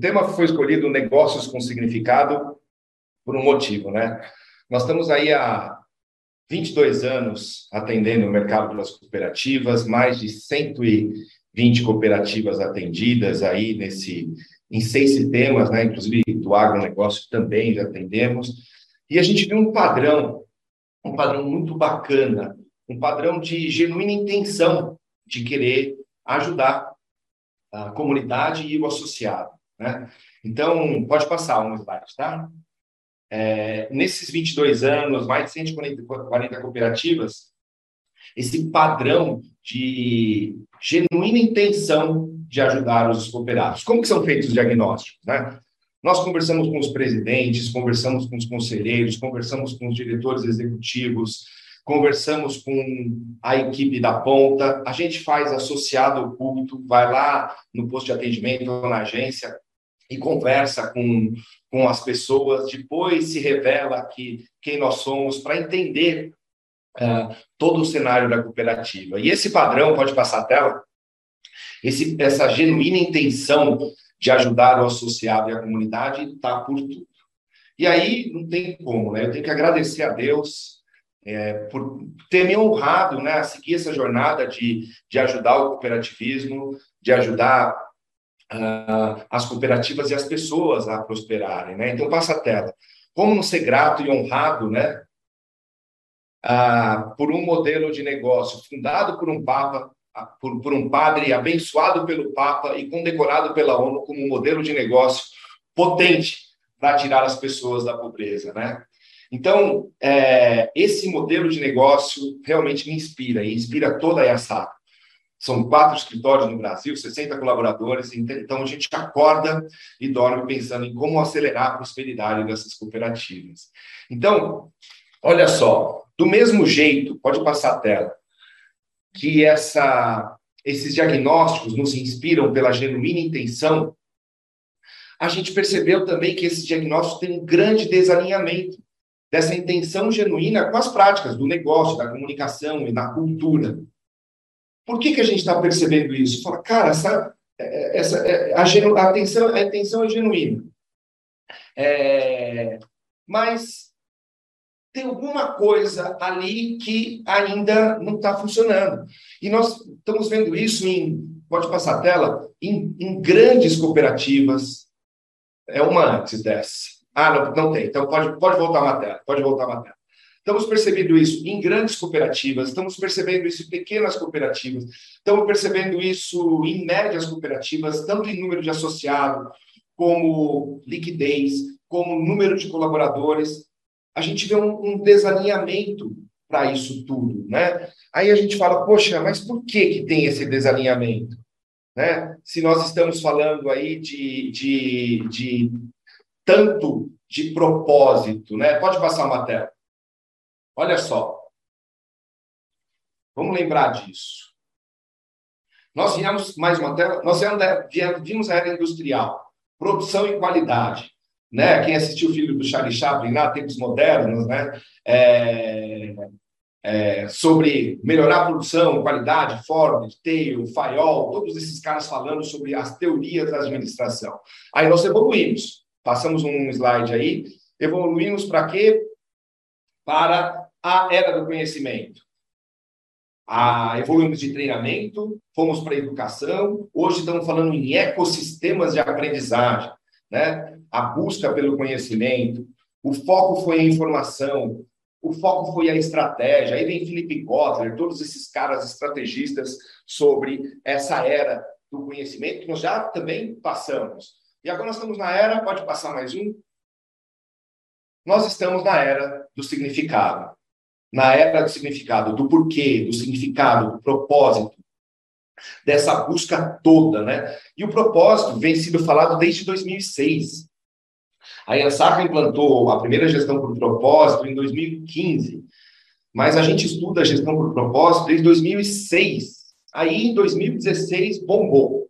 tema foi escolhido negócios com significado por um motivo, né? Nós estamos aí há 22 anos atendendo o mercado das cooperativas, mais de 120 cooperativas atendidas aí nesse em seis sistemas, né? Inclusive do agronegócio também já atendemos. E a gente viu um padrão, um padrão muito bacana, um padrão de genuína intenção de querer ajudar a comunidade e o associado. Né? Então, pode passar um slide, tá? É, nesses 22 anos, mais de 140 cooperativas, esse padrão de genuína intenção de ajudar os cooperados. Como que são feitos os diagnósticos? Né? Nós conversamos com os presidentes, conversamos com os conselheiros, conversamos com os diretores executivos, conversamos com a equipe da ponta, a gente faz associado ao culto, vai lá no posto de atendimento ou na agência e conversa com, com as pessoas, depois se revela que, quem nós somos para entender uh, todo o cenário da cooperativa. E esse padrão, pode passar a tela, esse, essa genuína intenção de ajudar o associado e a comunidade está por tudo. E aí não tem como, né? Eu tenho que agradecer a Deus é, por ter me honrado né, a seguir essa jornada de, de ajudar o cooperativismo, de ajudar uh, as cooperativas e as pessoas a prosperarem. Né? Então, passa a tela. Como não ser grato e honrado né, uh, por um modelo de negócio fundado por um Papa, uh, por, por um padre abençoado pelo Papa e condecorado pela ONU como um modelo de negócio potente para tirar as pessoas da pobreza, né? Então, é, esse modelo de negócio realmente me inspira e inspira toda a EASAC. São quatro escritórios no Brasil, 60 colaboradores, então a gente acorda e dorme pensando em como acelerar a prosperidade dessas cooperativas. Então, olha só, do mesmo jeito, pode passar a tela, que essa, esses diagnósticos nos inspiram pela genuína intenção, a gente percebeu também que esses diagnósticos têm um grande desalinhamento dessa intenção genuína com as práticas do negócio, da comunicação e da cultura. Por que, que a gente está percebendo isso? Fala, cara, essa, é, essa, é, a, a, atenção, a intenção é genuína. É, mas tem alguma coisa ali que ainda não está funcionando. E nós estamos vendo isso em, pode passar a tela, em, em grandes cooperativas. É uma antes dessa ah, não, não tem. Então pode, pode voltar a matéria, pode voltar a matéria. Estamos percebendo isso em grandes cooperativas, estamos percebendo isso em pequenas cooperativas, estamos percebendo isso em médias cooperativas, tanto em número de associados, como liquidez, como número de colaboradores. A gente vê um, um desalinhamento para isso tudo, né? Aí a gente fala, poxa, mas por que, que tem esse desalinhamento? Né? Se nós estamos falando aí de, de, de tanto de propósito, né? Pode passar uma tela. Olha só. Vamos lembrar disso. Nós viemos mais uma tela. Nós vimos a era industrial, produção e qualidade, né? Quem assistiu o filho do Charlie Chaplin lá, tempos modernos, né? É, é, sobre melhorar a produção, qualidade, Ford, Tail, Fayol, todos esses caras falando sobre as teorias da administração. Aí nós evoluímos. Passamos um slide aí. Evoluímos para quê? Para a era do conhecimento. A, evoluímos de treinamento, fomos para a educação, hoje estamos falando em ecossistemas de aprendizagem, né? a busca pelo conhecimento, o foco foi a informação, o foco foi a estratégia. Aí vem Felipe Kotler, todos esses caras estrategistas sobre essa era do conhecimento que nós já também passamos. E agora nós estamos na era, pode passar mais um? Nós estamos na era do significado. Na era do significado, do porquê, do significado, do propósito, dessa busca toda, né? E o propósito vem sendo falado desde 2006. A Ansaka implantou a primeira gestão por propósito em 2015, mas a gente estuda a gestão por propósito desde 2006. Aí, em 2016, bombou.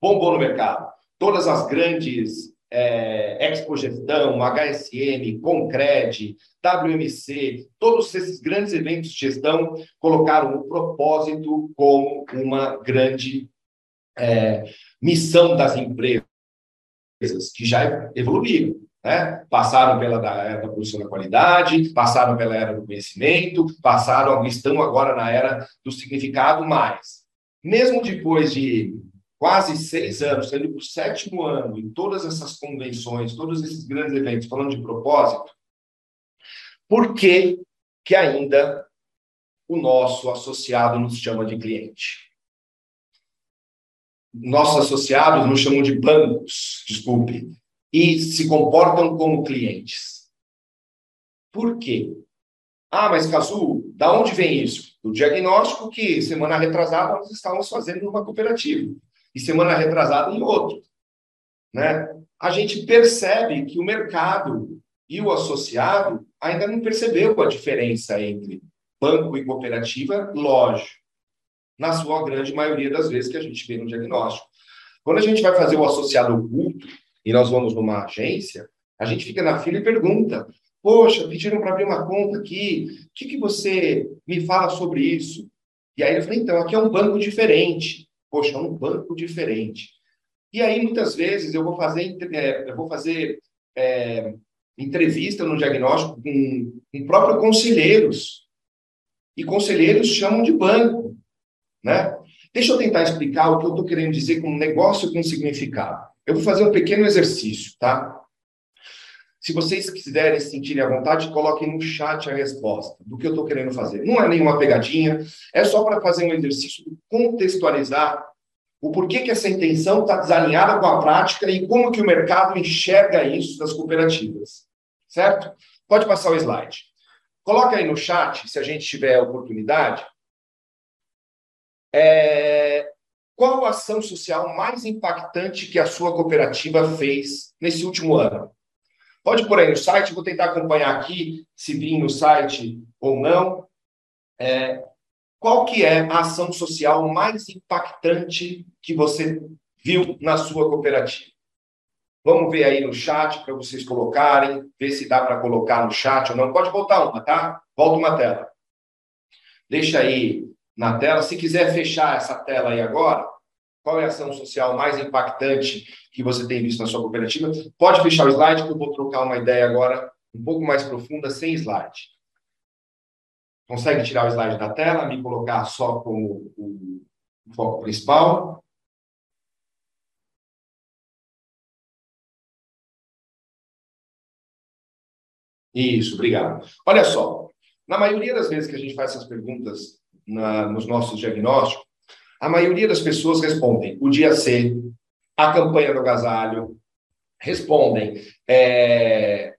Bombou no mercado todas as grandes é, Expo Gestão, HSM, Concred, WMC, todos esses grandes eventos de gestão colocaram o propósito como uma grande, é, missão das empresas, que já evoluíram. Né? Passaram pela era da produção da qualidade, passaram pela era do conhecimento, passaram, estão agora na era do significado mais. Mesmo depois de quase seis anos, para o sétimo ano, em todas essas convenções, todos esses grandes eventos, falando de propósito, por que, que ainda o nosso associado nos chama de cliente? Nossos associados nos chamam de bancos, desculpe, e se comportam como clientes. Por quê? Ah, mas Cazu, da onde vem isso? Do diagnóstico que semana retrasada nós estávamos fazendo numa cooperativa e semana retrasada em outro. Né? A gente percebe que o mercado e o associado ainda não percebeu a diferença entre banco e cooperativa, lógico, na sua grande maioria das vezes que a gente vê no diagnóstico. Quando a gente vai fazer o associado oculto e nós vamos numa agência, a gente fica na fila e pergunta: Poxa, pediram para abrir uma conta aqui, o que, que você me fala sobre isso? E aí eu falei: Então, aqui é um banco diferente. Poxa, é um banco diferente. E aí, muitas vezes, eu vou fazer, é, eu vou fazer é, entrevista no diagnóstico com, com próprios conselheiros. E conselheiros chamam de banco. Né? Deixa eu tentar explicar o que eu estou querendo dizer com negócio com significado. Eu vou fazer um pequeno exercício, tá? Se vocês quiserem sentirem à vontade, coloquem no chat a resposta do que eu estou querendo fazer. Não é nenhuma pegadinha, é só para fazer um exercício de contextualizar o porquê que essa intenção está desalinhada com a prática e como que o mercado enxerga isso das cooperativas. Certo? Pode passar o slide. Coloca aí no chat, se a gente tiver a oportunidade, é... qual ação social mais impactante que a sua cooperativa fez nesse último ano? Pode pôr aí no site, vou tentar acompanhar aqui, se vir no site ou não. É, qual que é a ação social mais impactante que você viu na sua cooperativa? Vamos ver aí no chat para vocês colocarem, ver se dá para colocar no chat ou não. Pode voltar uma, tá? Volta uma tela. Deixa aí na tela. Se quiser fechar essa tela aí agora, qual é a ação social mais impactante que você tem visto na sua cooperativa? Pode fechar o slide, que eu vou trocar uma ideia agora um pouco mais profunda, sem slide. Consegue tirar o slide da tela, me colocar só como o foco principal? Isso, obrigado. Olha só, na maioria das vezes que a gente faz essas perguntas na, nos nossos diagnósticos, a maioria das pessoas respondem o dia C, a campanha do agasalho, respondem é,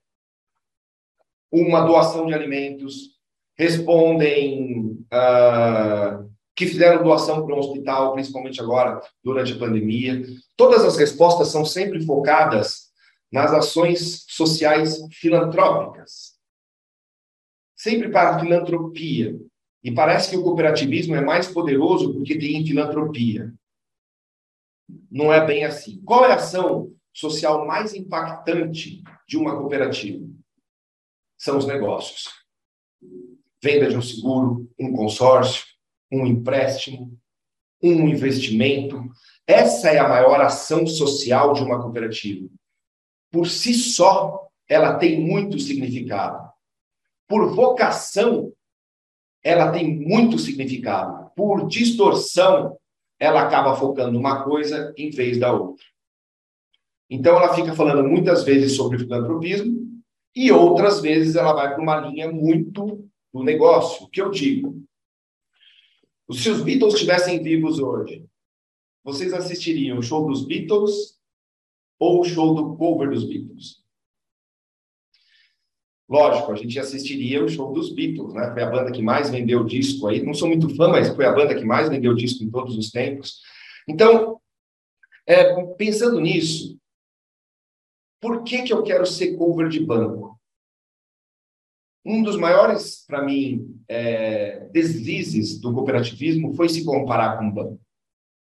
uma doação de alimentos, respondem uh, que fizeram doação para um hospital, principalmente agora, durante a pandemia. Todas as respostas são sempre focadas nas ações sociais filantrópicas. Sempre para a filantropia. E parece que o cooperativismo é mais poderoso porque tem filantropia. Não é bem assim. Qual é a ação social mais impactante de uma cooperativa? São os negócios. Venda de um seguro, um consórcio, um empréstimo, um investimento. Essa é a maior ação social de uma cooperativa. Por si só, ela tem muito significado. Por vocação, ela tem muito significado. Por distorção, ela acaba focando uma coisa em vez da outra. Então, ela fica falando muitas vezes sobre filantropismo e outras vezes ela vai para uma linha muito do negócio. O que eu digo? Se os Beatles estivessem vivos hoje, vocês assistiriam o show dos Beatles ou o show do cover dos Beatles? Lógico, a gente assistiria o show dos Beatles, né? Foi a banda que mais vendeu disco aí. Não sou muito fã, mas foi a banda que mais vendeu disco em todos os tempos. Então, é, pensando nisso, por que, que eu quero ser cover de banco? Um dos maiores, para mim, é, deslizes do cooperativismo foi se comparar com o banco.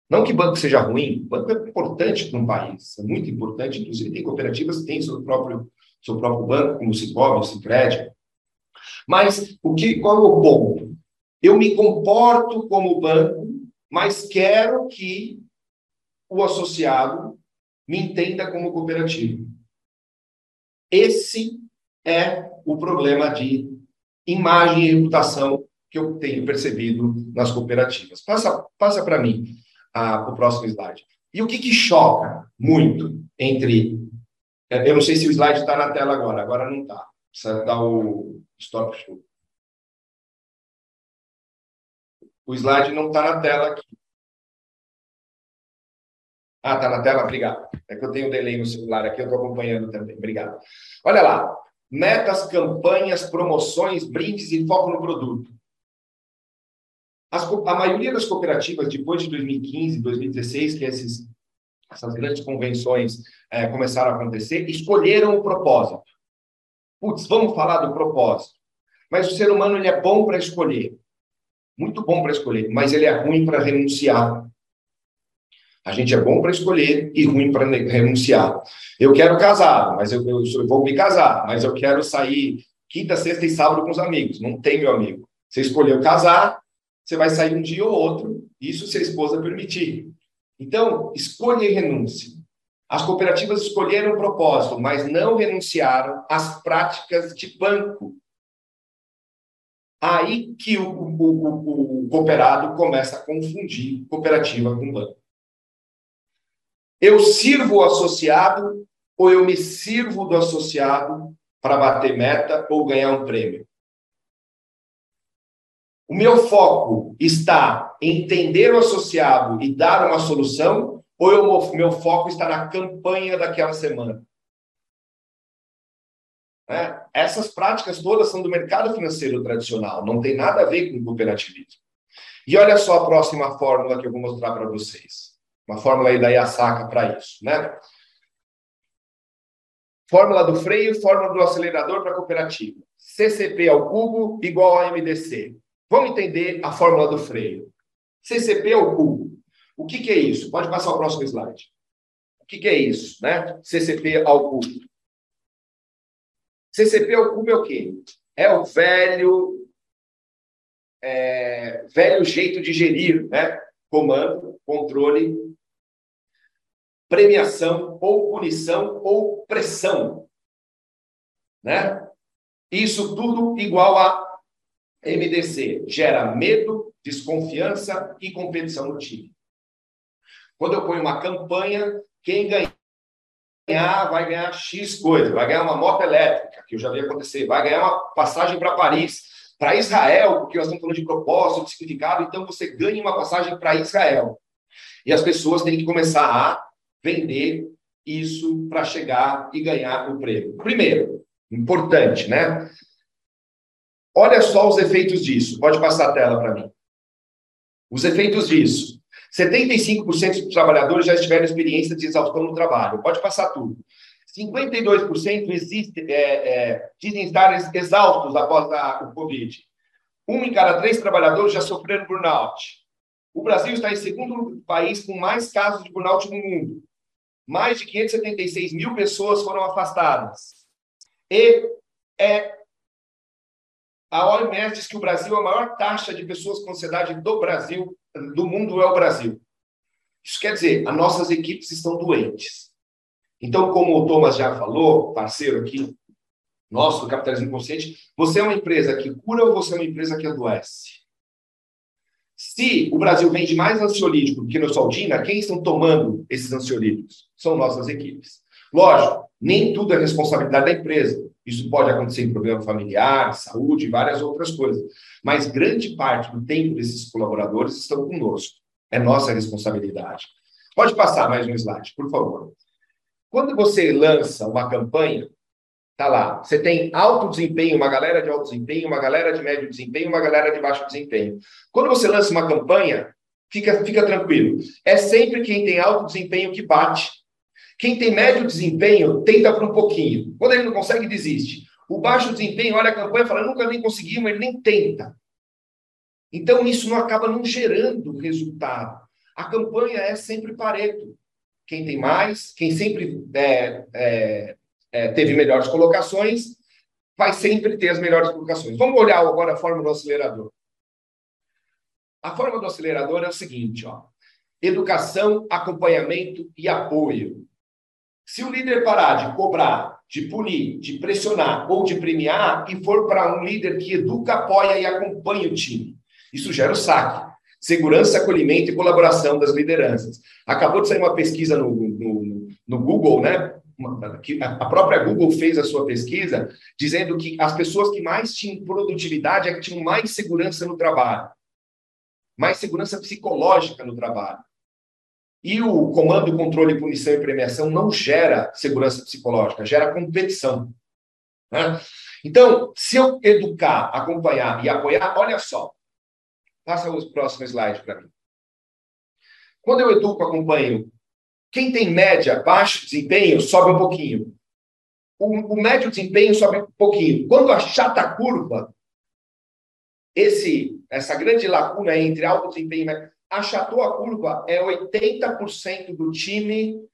Não que banco seja ruim, banco é importante para um país, é muito importante, inclusive tem cooperativas que têm seu próprio seu próprio banco, como o Cicobi, o Cicred. Mas o que, qual é o ponto? Eu me comporto como banco, mas quero que o associado me entenda como cooperativo. Esse é o problema de imagem e reputação que eu tenho percebido nas cooperativas. Passa, passa para mim a, o próximo slide. E o que, que choca muito entre. É, eu não sei se o slide está na tela agora, agora não está. Precisa dar o stop show. O slide não está na tela aqui. Ah, está na tela? Obrigado. É que eu tenho um delay no celular aqui, eu estou acompanhando também. Obrigado. Olha lá. Metas, campanhas, promoções, brindes e foco no produto. As, a maioria das cooperativas, depois de 2015, 2016, que esses, essas grandes convenções é, começaram a acontecer, escolheram o propósito. Putz, vamos falar do propósito. Mas o ser humano ele é bom para escolher. Muito bom para escolher, mas ele é ruim para renunciar. A gente é bom para escolher e ruim para renunciar. Eu quero casar, mas eu, eu, eu, vou me casar, mas eu quero sair quinta, sexta e sábado com os amigos. Não tem, meu amigo. Você escolheu casar, você vai sair um dia ou outro, isso se a esposa permitir. Então, escolha e renúncia. As cooperativas escolheram o propósito, mas não renunciaram às práticas de banco. Aí que o, o, o, o cooperado começa a confundir cooperativa com banco. Eu sirvo o associado ou eu me sirvo do associado para bater meta ou ganhar um prêmio? O meu foco está em entender o associado e dar uma solução, ou o meu foco está na campanha daquela semana? É, essas práticas todas são do mercado financeiro tradicional, não tem nada a ver com cooperativismo. E olha só a próxima fórmula que eu vou mostrar para vocês. Uma fórmula aí da Yasaka para isso, né? Fórmula do freio, fórmula do acelerador para cooperativa. CCP ao cubo igual a MDC. Vamos entender a fórmula do freio. CCP ao cubo. O que, que é isso? Pode passar o próximo slide. O que, que é isso, né? CCP ao cubo. CCP ao cubo é o quê? É o velho, é, velho jeito de gerir, né? Comando, controle, premiação ou punição ou pressão, né? Isso tudo igual a MDC gera medo, desconfiança e competição no time. Quando eu ponho uma campanha, quem ganhar vai ganhar X coisa, vai ganhar uma moto elétrica, que eu já vi acontecer, vai ganhar uma passagem para Paris, para Israel, porque nós estamos falando de propósito, de significado, então você ganha uma passagem para Israel. E as pessoas têm que começar a vender isso para chegar e ganhar o prêmio. Primeiro, importante, né? Olha só os efeitos disso. Pode passar a tela para mim. Os efeitos disso. 75% dos trabalhadores já tiveram experiência de exaustão no trabalho. Pode passar tudo. 52% existe, é, é, dizem estar exaustos após a, o Covid. Um em cada três trabalhadores já sofreram burnout. O Brasil está em segundo país com mais casos de burnout no mundo. Mais de 576 mil pessoas foram afastadas. E é a OMS diz que o Brasil, a maior taxa de pessoas com ansiedade do Brasil, do mundo, é o Brasil. Isso quer dizer, as nossas equipes estão doentes. Então, como o Thomas já falou, parceiro aqui, nosso do capitalismo consciente, você é uma empresa que cura ou você é uma empresa que adoece? Se o Brasil vende mais ansiolítico do que no Soldina, quem estão tomando esses ansiolíticos? São nossas equipes. Lógico, nem tudo é responsabilidade da empresa. Isso pode acontecer em problema familiar, saúde várias outras coisas. Mas grande parte do tempo desses colaboradores estão conosco. É nossa responsabilidade. Pode passar mais um slide, por favor. Quando você lança uma campanha, tá lá, você tem alto desempenho, uma galera de alto desempenho, uma galera de médio desempenho, uma galera de baixo desempenho. Quando você lança uma campanha, fica, fica tranquilo. É sempre quem tem alto desempenho que bate quem tem médio desempenho tenta por um pouquinho. Quando ele não consegue, desiste. O baixo desempenho olha a campanha e fala: nunca nem consegui, mas ele nem tenta. Então, isso não acaba não gerando resultado. A campanha é sempre pareto. Quem tem mais, quem sempre é, é, é, teve melhores colocações, vai sempre ter as melhores colocações. Vamos olhar agora a forma do acelerador. A forma do acelerador é o seguinte: ó. educação, acompanhamento e apoio. Se o líder parar de cobrar, de punir, de pressionar ou de premiar e for para um líder que educa, apoia e acompanha o time, isso gera o saque. Segurança, acolhimento e colaboração das lideranças. Acabou de sair uma pesquisa no, no, no Google, né? a própria Google fez a sua pesquisa dizendo que as pessoas que mais tinham produtividade é que tinham mais segurança no trabalho, mais segurança psicológica no trabalho. E o comando, controle, punição e premiação não gera segurança psicológica, gera competição. Né? Então, se eu educar, acompanhar e apoiar, olha só. Passa o próximo slide para mim. Quando eu educo, acompanho, quem tem média, baixo desempenho, sobe um pouquinho. O, o médio desempenho sobe um pouquinho. Quando achata a curva, esse, essa grande lacuna entre alto desempenho e achatou a curva, é 80% do time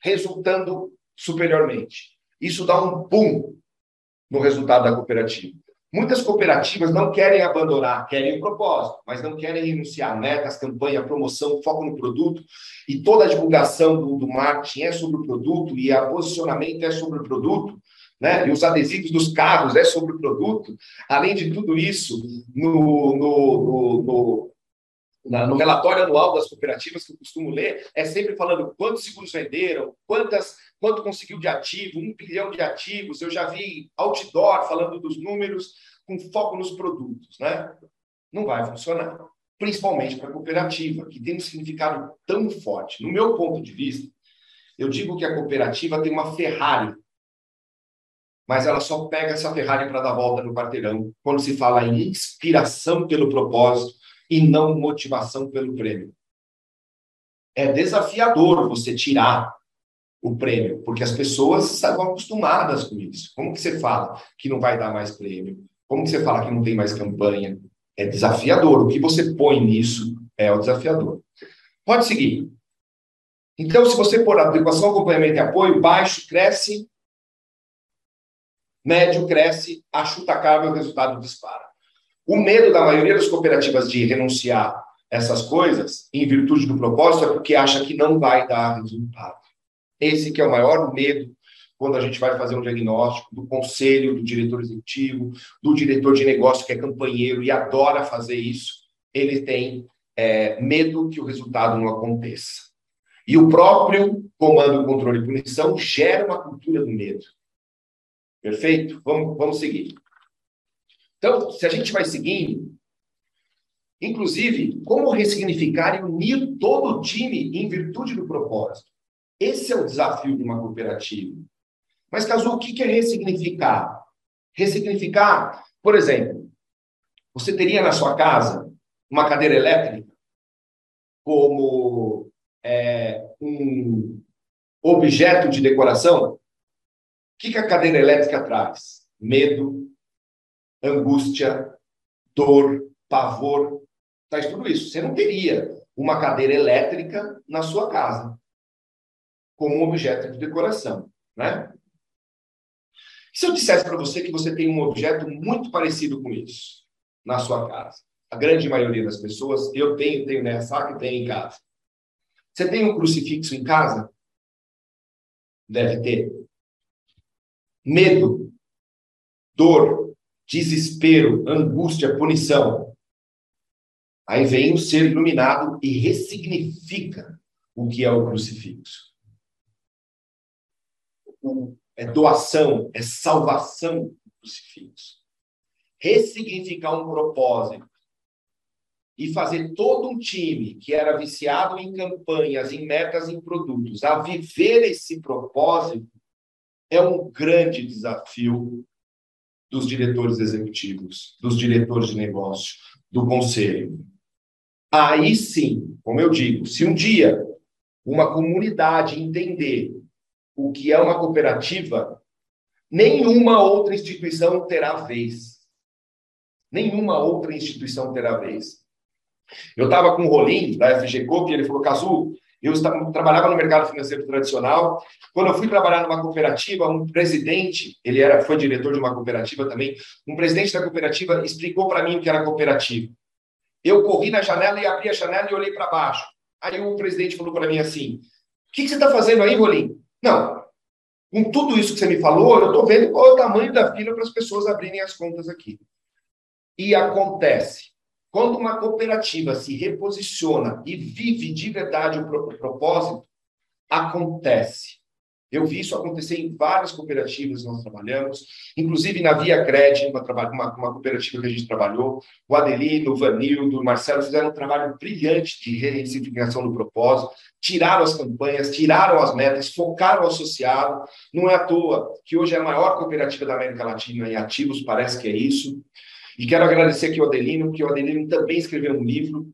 resultando superiormente. Isso dá um boom no resultado da cooperativa. Muitas cooperativas não querem abandonar, querem o propósito, mas não querem renunciar. Metas, campanha, promoção, foco no produto e toda a divulgação do, do marketing é sobre o produto e o posicionamento é sobre o produto. Né? E os adesivos dos carros é sobre o produto. Além de tudo isso, no, no, no, no no relatório anual das cooperativas que eu costumo ler, é sempre falando quantos seguros venderam, quantas, quanto conseguiu de ativo, um bilhão de ativos. Eu já vi outdoor falando dos números com foco nos produtos, né? Não vai funcionar, principalmente para a cooperativa, que tem um significado tão forte. No meu ponto de vista, eu digo que a cooperativa tem uma Ferrari, mas ela só pega essa Ferrari para dar volta no quarteirão quando se fala em inspiração pelo propósito e não motivação pelo prêmio. É desafiador você tirar o prêmio, porque as pessoas estão acostumadas com isso. Como que você fala que não vai dar mais prêmio? Como que você fala que não tem mais campanha? É desafiador. O que você põe nisso é o desafiador. Pode seguir. Então, se você pôr adequação, acompanhamento e apoio, baixo cresce, médio cresce, achuta-cável, o resultado dispara. O medo da maioria das cooperativas de renunciar essas coisas, em virtude do propósito, é porque acha que não vai dar resultado. Esse que é o maior medo quando a gente vai fazer um diagnóstico do conselho, do diretor executivo, do diretor de negócio que é campanheiro e adora fazer isso, ele tem é, medo que o resultado não aconteça. E o próprio comando, controle e punição gera uma cultura do medo. Perfeito? Vamos, vamos seguir. Então, se a gente vai seguindo, inclusive, como ressignificar e unir todo o time em virtude do propósito? Esse é o desafio de uma cooperativa. Mas, Caso, o que é ressignificar? Ressignificar, por exemplo, você teria na sua casa uma cadeira elétrica como é, um objeto de decoração? O que a cadeira elétrica traz? Medo, angústia, dor, pavor, traz tudo isso. Você não teria uma cadeira elétrica na sua casa como um objeto de decoração, né? Se eu dissesse para você que você tem um objeto muito parecido com isso na sua casa, a grande maioria das pessoas, eu tenho, tenho nessa que tem em casa. Você tem um crucifixo em casa? Deve ter. Medo, dor, desespero, angústia, punição. Aí vem o ser iluminado e ressignifica o que é o crucifixo. É doação, é salvação do crucifixo. Ressignificar um propósito e fazer todo um time que era viciado em campanhas, em metas, em produtos, a viver esse propósito é um grande desafio dos diretores executivos, dos diretores de negócio, do conselho. Aí sim, como eu digo, se um dia uma comunidade entender o que é uma cooperativa, nenhuma outra instituição terá vez. Nenhuma outra instituição terá vez. Eu estava com o Rolim, da FG Coop, e ele falou, Cazu, eu trabalhava no mercado financeiro tradicional. Quando eu fui trabalhar numa cooperativa, um presidente, ele era, foi diretor de uma cooperativa também, um presidente da cooperativa explicou para mim o que era cooperativa. Eu corri na janela e abri a janela e olhei para baixo. Aí o presidente falou para mim assim: O que, que você está fazendo aí, Rolim? Não, com tudo isso que você me falou, eu estou vendo qual é o tamanho da fila para as pessoas abrirem as contas aqui. E acontece. Quando uma cooperativa se reposiciona e vive de verdade o propósito, acontece. Eu vi isso acontecer em várias cooperativas que nós trabalhamos, inclusive na Via Cred, uma, uma, uma cooperativa que a gente trabalhou. O Adelino, o Vanildo, o Marcelo fizeram um trabalho brilhante de ressignificação do propósito, tiraram as campanhas, tiraram as metas, focaram o associado. Não é à toa que hoje é a maior cooperativa da América Latina em ativos, parece que é isso. E quero agradecer aqui ao Adelino, porque o Adelino também escreveu um livro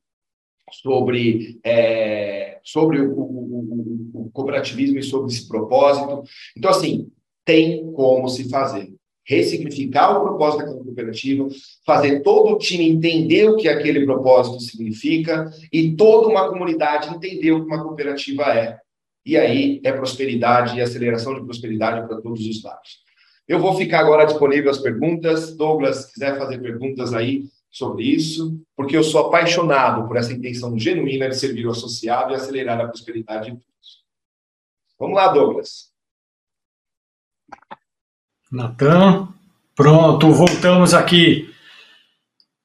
sobre, é, sobre o, o, o, o, cooperativismo e sobre esse propósito. Então, assim, tem como se fazer. Ressignificar o propósito daquela cooperativa, fazer todo o time entender o que aquele propósito significa e toda uma comunidade entender o que uma cooperativa é. E aí é prosperidade e aceleração de prosperidade para todos os lados. Eu vou ficar agora disponível às perguntas. Douglas, se quiser fazer perguntas aí, sobre isso, porque eu sou apaixonado por essa intenção genuína de servir o associado e acelerar a prosperidade de todos. Vamos lá, Douglas. Natan, pronto, voltamos aqui.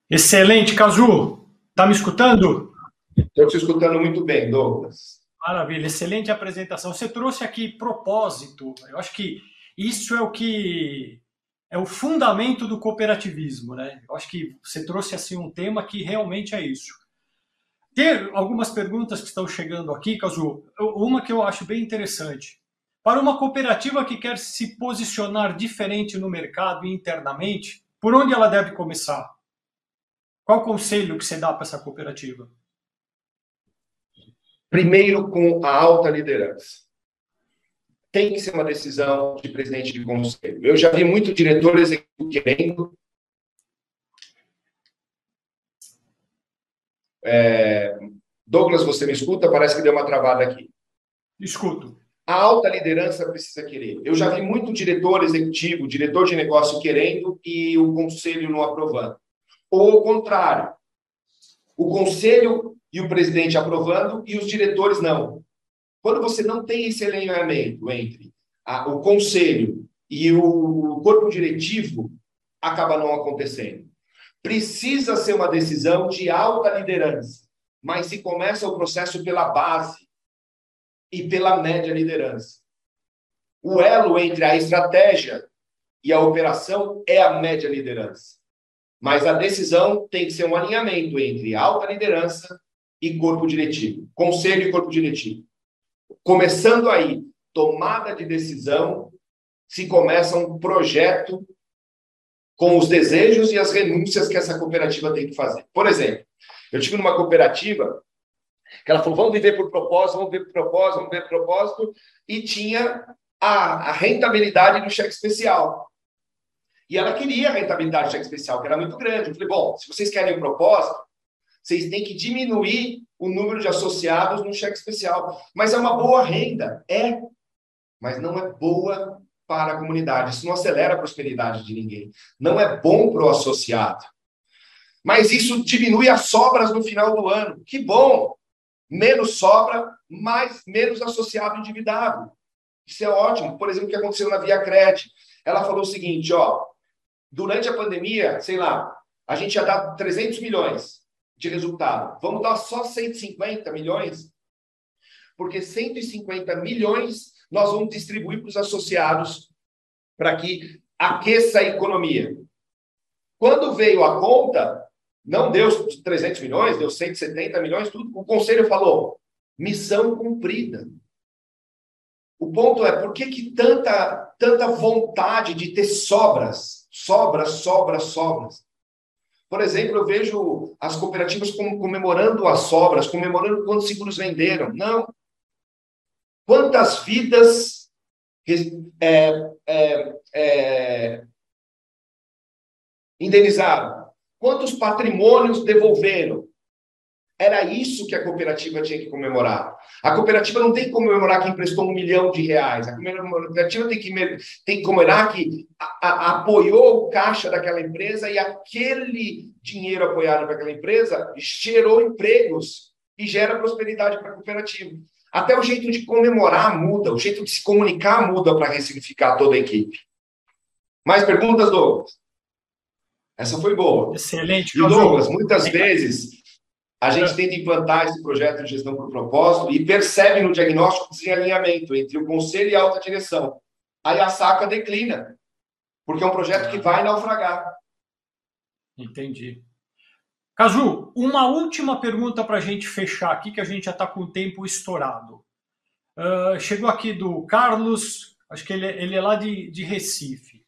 Excelente, Cazu. Está me escutando? Estou te escutando muito bem, Douglas. Maravilha, excelente apresentação. Você trouxe aqui propósito. Eu acho que isso é o que é o fundamento do cooperativismo, né? Eu acho que você trouxe assim um tema que realmente é isso. Tem algumas perguntas que estão chegando aqui, Cazu. Uma que eu acho bem interessante. Para uma cooperativa que quer se posicionar diferente no mercado internamente, por onde ela deve começar? Qual conselho que você dá para essa cooperativa? Primeiro, com a alta liderança tem que ser uma decisão de presidente de conselho. Eu já vi muito diretor executivo querendo. É... Douglas, você me escuta? Parece que deu uma travada aqui. Escuto. A alta liderança precisa querer. Eu já vi muito diretor executivo, diretor de negócio querendo e o conselho não aprovando. Ou o contrário. O conselho e o presidente aprovando e os diretores não. Quando você não tem esse alinhamento entre a, o conselho e o corpo diretivo, acaba não acontecendo. Precisa ser uma decisão de alta liderança, mas se começa o processo pela base e pela média liderança. O elo entre a estratégia e a operação é a média liderança. Mas a decisão tem que ser um alinhamento entre alta liderança e corpo diretivo, conselho e corpo diretivo. Começando aí, tomada de decisão, se começa um projeto com os desejos e as renúncias que essa cooperativa tem que fazer. Por exemplo, eu tive numa cooperativa que ela falou: vamos viver por propósito, vamos viver por propósito, vamos viver por propósito, e tinha a, a rentabilidade do cheque especial. E ela queria a rentabilidade do cheque especial, que era muito grande. Eu falei: bom, se vocês querem o propósito, vocês têm que diminuir o número de associados no cheque especial. Mas é uma boa renda, é, mas não é boa para a comunidade. Isso não acelera a prosperidade de ninguém. Não é bom para o associado. Mas isso diminui as sobras no final do ano. Que bom! Menos sobra, mais menos associado endividado. Isso é ótimo. Por exemplo, o que aconteceu na Via Cred. Ela falou o seguinte, ó, durante a pandemia, sei lá, a gente ia dar 300 milhões de resultado. Vamos dar só 150 milhões? Porque 150 milhões nós vamos distribuir para os associados para que aqueça a economia. Quando veio a conta, não deu 300 milhões, deu 170 milhões, tudo. O conselho falou: missão cumprida. O ponto é por que, que tanta, tanta vontade de ter sobras, sobras, sobras, sobras? Por exemplo, eu vejo as cooperativas comemorando as sobras, comemorando quantos seguros venderam. Não. Quantas vidas é, é, é, indenizaram? Quantos patrimônios devolveram? Era isso que a cooperativa tinha que comemorar. A cooperativa não tem que comemorar que emprestou um milhão de reais. A cooperativa tem que, tem que comemorar que a, a, apoiou o caixa daquela empresa e aquele dinheiro apoiado para aquela empresa gerou empregos e gera prosperidade para a cooperativa. Até o jeito de comemorar muda, o jeito de se comunicar muda para ressignificar toda a equipe. Mais perguntas, Douglas? Essa foi boa. Excelente. E Douglas, muitas vezes a gente tenta implantar esse projeto de gestão por propósito e percebe no diagnóstico desalinhamento entre o conselho e a alta direção. Aí a saca declina, porque é um projeto que vai naufragar. Entendi. Cazu, uma última pergunta para a gente fechar aqui, que a gente já está com o tempo estourado. Uh, chegou aqui do Carlos, acho que ele, é, ele é lá de, de Recife.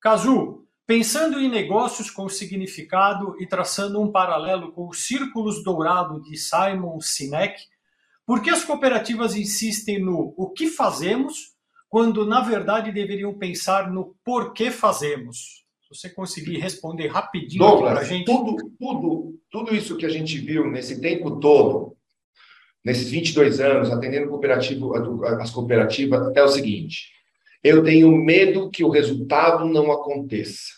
Cazu, pensando em negócios com significado e traçando um paralelo com os círculos dourados de Simon Sinek, por que as cooperativas insistem no o que fazemos, quando na verdade deveriam pensar no porquê fazemos? Se você conseguir responder rapidinho para a gente. Tudo, tudo, tudo isso que a gente viu nesse tempo todo, nesses 22 anos, atendendo cooperativo, as cooperativas, é o seguinte: eu tenho medo que o resultado não aconteça.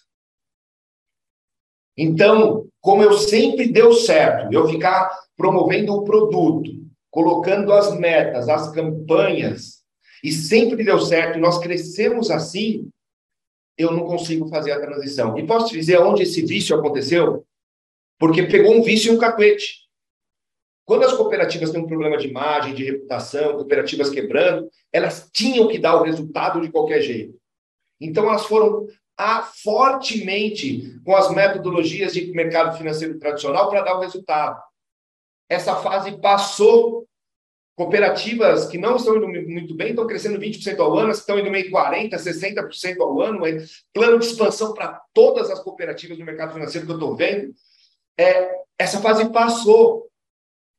Então, como eu sempre deu certo, eu ficar promovendo o produto, colocando as metas, as campanhas, e sempre deu certo, nós crescemos assim, eu não consigo fazer a transição. E posso te dizer onde esse vício aconteceu? Porque pegou um vício e um cacuete. Quando as cooperativas têm um problema de imagem, de reputação, cooperativas quebrando, elas tinham que dar o resultado de qualquer jeito. Então, elas foram a, fortemente com as metodologias de mercado financeiro tradicional para dar o resultado. Essa fase passou Cooperativas que não estão indo muito bem estão crescendo 20% ao ano, estão indo meio 40%, 60% ao ano. É plano de expansão para todas as cooperativas do mercado financeiro que eu estou vendo. É, essa fase passou,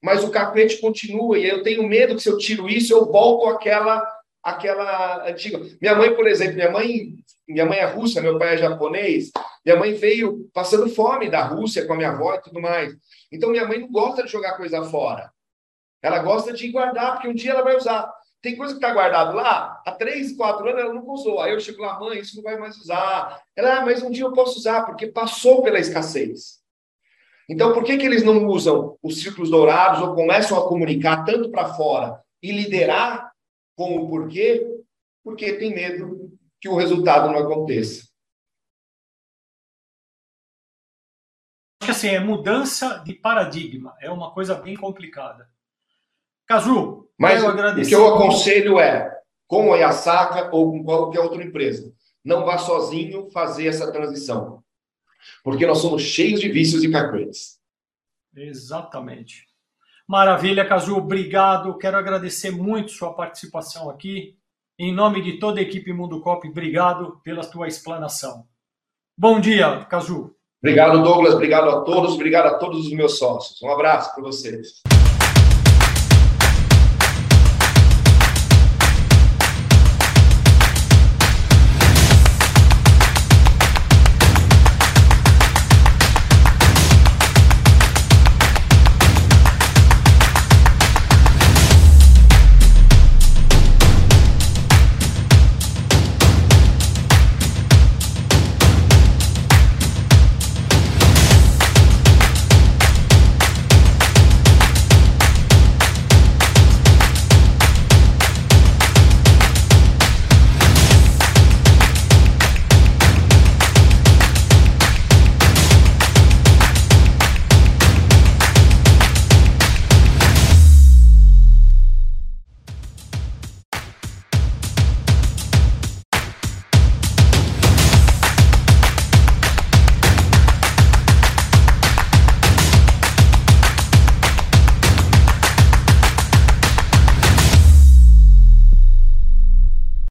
mas o capete continua. E eu tenho medo que se eu tiro isso, eu volto àquela, àquela antiga. Minha mãe, por exemplo, minha mãe, minha mãe é russa, meu pai é japonês. Minha mãe veio passando fome da Rússia com a minha avó e tudo mais. Então, minha mãe não gosta de jogar coisa fora. Ela gosta de guardar, porque um dia ela vai usar. Tem coisa que está guardado lá, há três, quatro anos ela não usou. Aí eu chego lá, mãe, isso não vai mais usar. Ela, ah, mas um dia eu posso usar, porque passou pela escassez. Então, por que, que eles não usam os círculos dourados ou começam a comunicar tanto para fora e liderar com o porquê? Porque tem medo que o resultado não aconteça. Acho que assim, é mudança de paradigma, é uma coisa bem complicada. Cazu, Mas o que eu aconselho é, com a Yasaka ou com qualquer outra empresa, não vá sozinho fazer essa transição. Porque nós somos cheios de vícios e cacuetes. Exatamente. Maravilha, Cazu, obrigado. Quero agradecer muito sua participação aqui. Em nome de toda a equipe Mundo Cop, obrigado pela tua explanação. Bom dia, Cazu. Obrigado, Douglas. Obrigado a todos. Obrigado a todos os meus sócios. Um abraço para vocês.